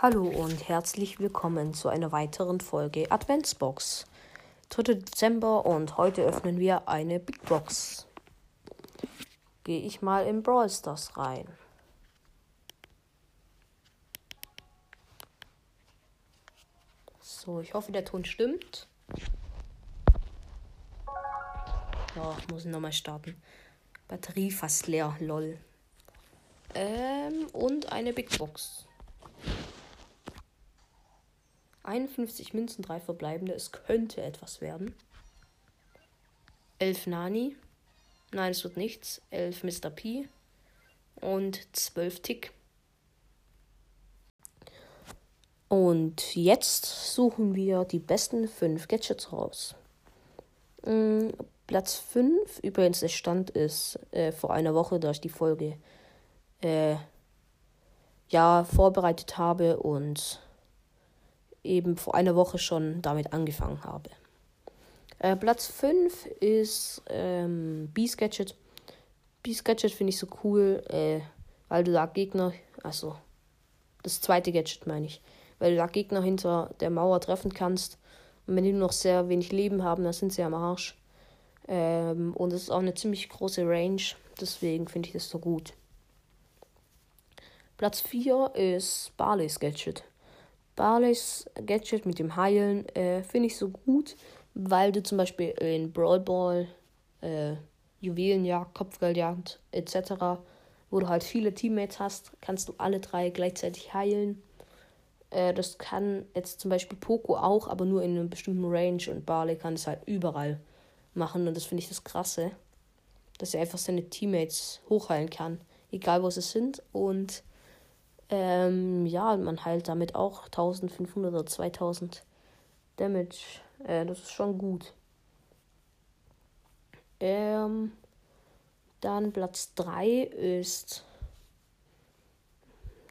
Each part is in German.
Hallo und herzlich willkommen zu einer weiteren Folge Adventsbox. 3. Dezember und heute öffnen wir eine Big Box. Gehe ich mal in Brawl Stars rein. So, ich hoffe, der Ton stimmt. Ja, ich muss nochmal starten. Batterie fast leer, lol. Ähm, und eine Big Box. 51 Münzen, 3 verbleibende. Es könnte etwas werden. 11 Nani. Nein, es wird nichts. 11 Mr. P. Und 12 Tick. Und jetzt suchen wir die besten 5 Gadgets raus. Mhm, Platz 5, übrigens der Stand ist äh, vor einer Woche, da ich die Folge äh, ja vorbereitet habe und eben vor einer Woche schon damit angefangen habe. Äh, Platz 5 ist ähm, B-Sketchet. B-Sketchet finde ich so cool, äh, weil du da Gegner, also das zweite Gadget meine ich, weil du da Gegner hinter der Mauer treffen kannst. Und wenn die nur noch sehr wenig Leben haben, dann sind sie am Arsch. Ähm, und es ist auch eine ziemlich große Range, deswegen finde ich das so gut. Platz 4 ist Barley's Gadget. Barleys Gadget mit dem Heilen äh, finde ich so gut, weil du zum Beispiel in Brawl Ball, äh, Juwelenjagd, Kopfgeldjagd etc., wo du halt viele Teammates hast, kannst du alle drei gleichzeitig heilen. Äh, das kann jetzt zum Beispiel Poco auch, aber nur in einem bestimmten Range und Barley kann es halt überall machen und das finde ich das Krasse, dass er einfach seine Teammates hochheilen kann, egal wo sie sind und ähm, ja, man heilt damit auch 1500 oder 2000 Damage. Äh, das ist schon gut. Ähm, dann Platz 3 ist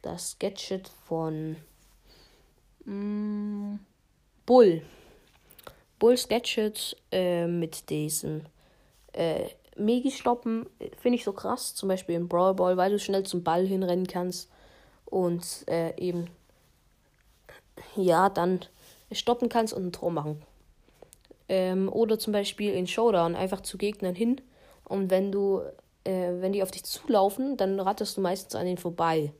das Gadget von mm, Bull. Bulls Gadget äh, mit diesen äh, Megi-Stoppen finde ich so krass. Zum Beispiel im Brawl Ball, weil du schnell zum Ball hinrennen kannst und äh, eben ja dann stoppen kannst und ein Tor machen. Ähm, oder zum Beispiel in Showdown einfach zu Gegnern hin und wenn du, äh, wenn die auf dich zulaufen, dann rattest du meistens an denen vorbei.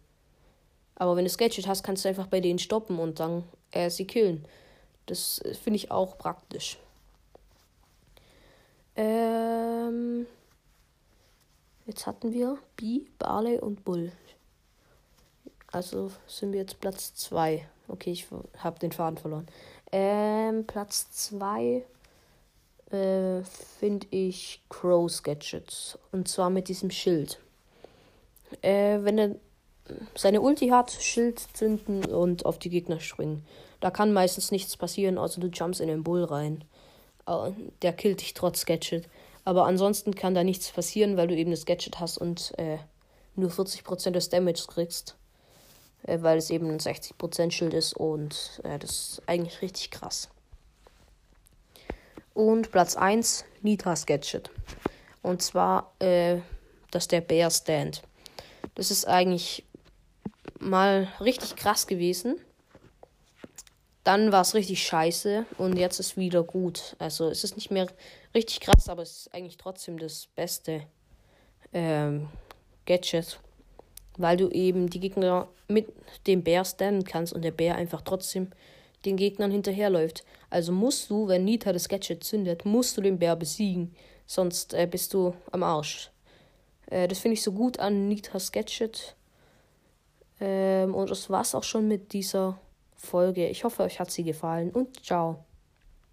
Aber wenn du Gadget hast, kannst du einfach bei denen stoppen und dann äh, sie killen. Das äh, finde ich auch praktisch. Ähm, jetzt hatten wir B, Barley und Bull. Also sind wir jetzt Platz 2. Okay, ich habe den Faden verloren. Ähm, Platz 2 äh, finde ich Crow's Gadgets. Und zwar mit diesem Schild. Äh, wenn er seine Ulti hat, Schild zünden und auf die Gegner springen. Da kann meistens nichts passieren, außer du jumps in den Bull rein. Der killt dich trotz Gadget. Aber ansonsten kann da nichts passieren, weil du eben das Gadget hast und äh, nur 40% des Damage kriegst äh, weil es eben ein 60% Schild ist und äh, das ist eigentlich richtig krass. Und Platz 1, Nitras Gadget. Und zwar, äh, das der Bear Stand. Das ist eigentlich mal richtig krass gewesen. Dann war es richtig scheiße und jetzt ist wieder gut. Also es ist nicht mehr richtig krass, aber es ist eigentlich trotzdem das beste ähm, Gadget weil du eben die Gegner mit dem Bär stannen kannst und der Bär einfach trotzdem den Gegnern hinterherläuft. Also musst du, wenn Nita das Gadget zündet, musst du den Bär besiegen, sonst äh, bist du am Arsch. Äh, das finde ich so gut an Nitas Gadget. Ähm, und das war's auch schon mit dieser Folge. Ich hoffe, euch hat sie gefallen und ciao.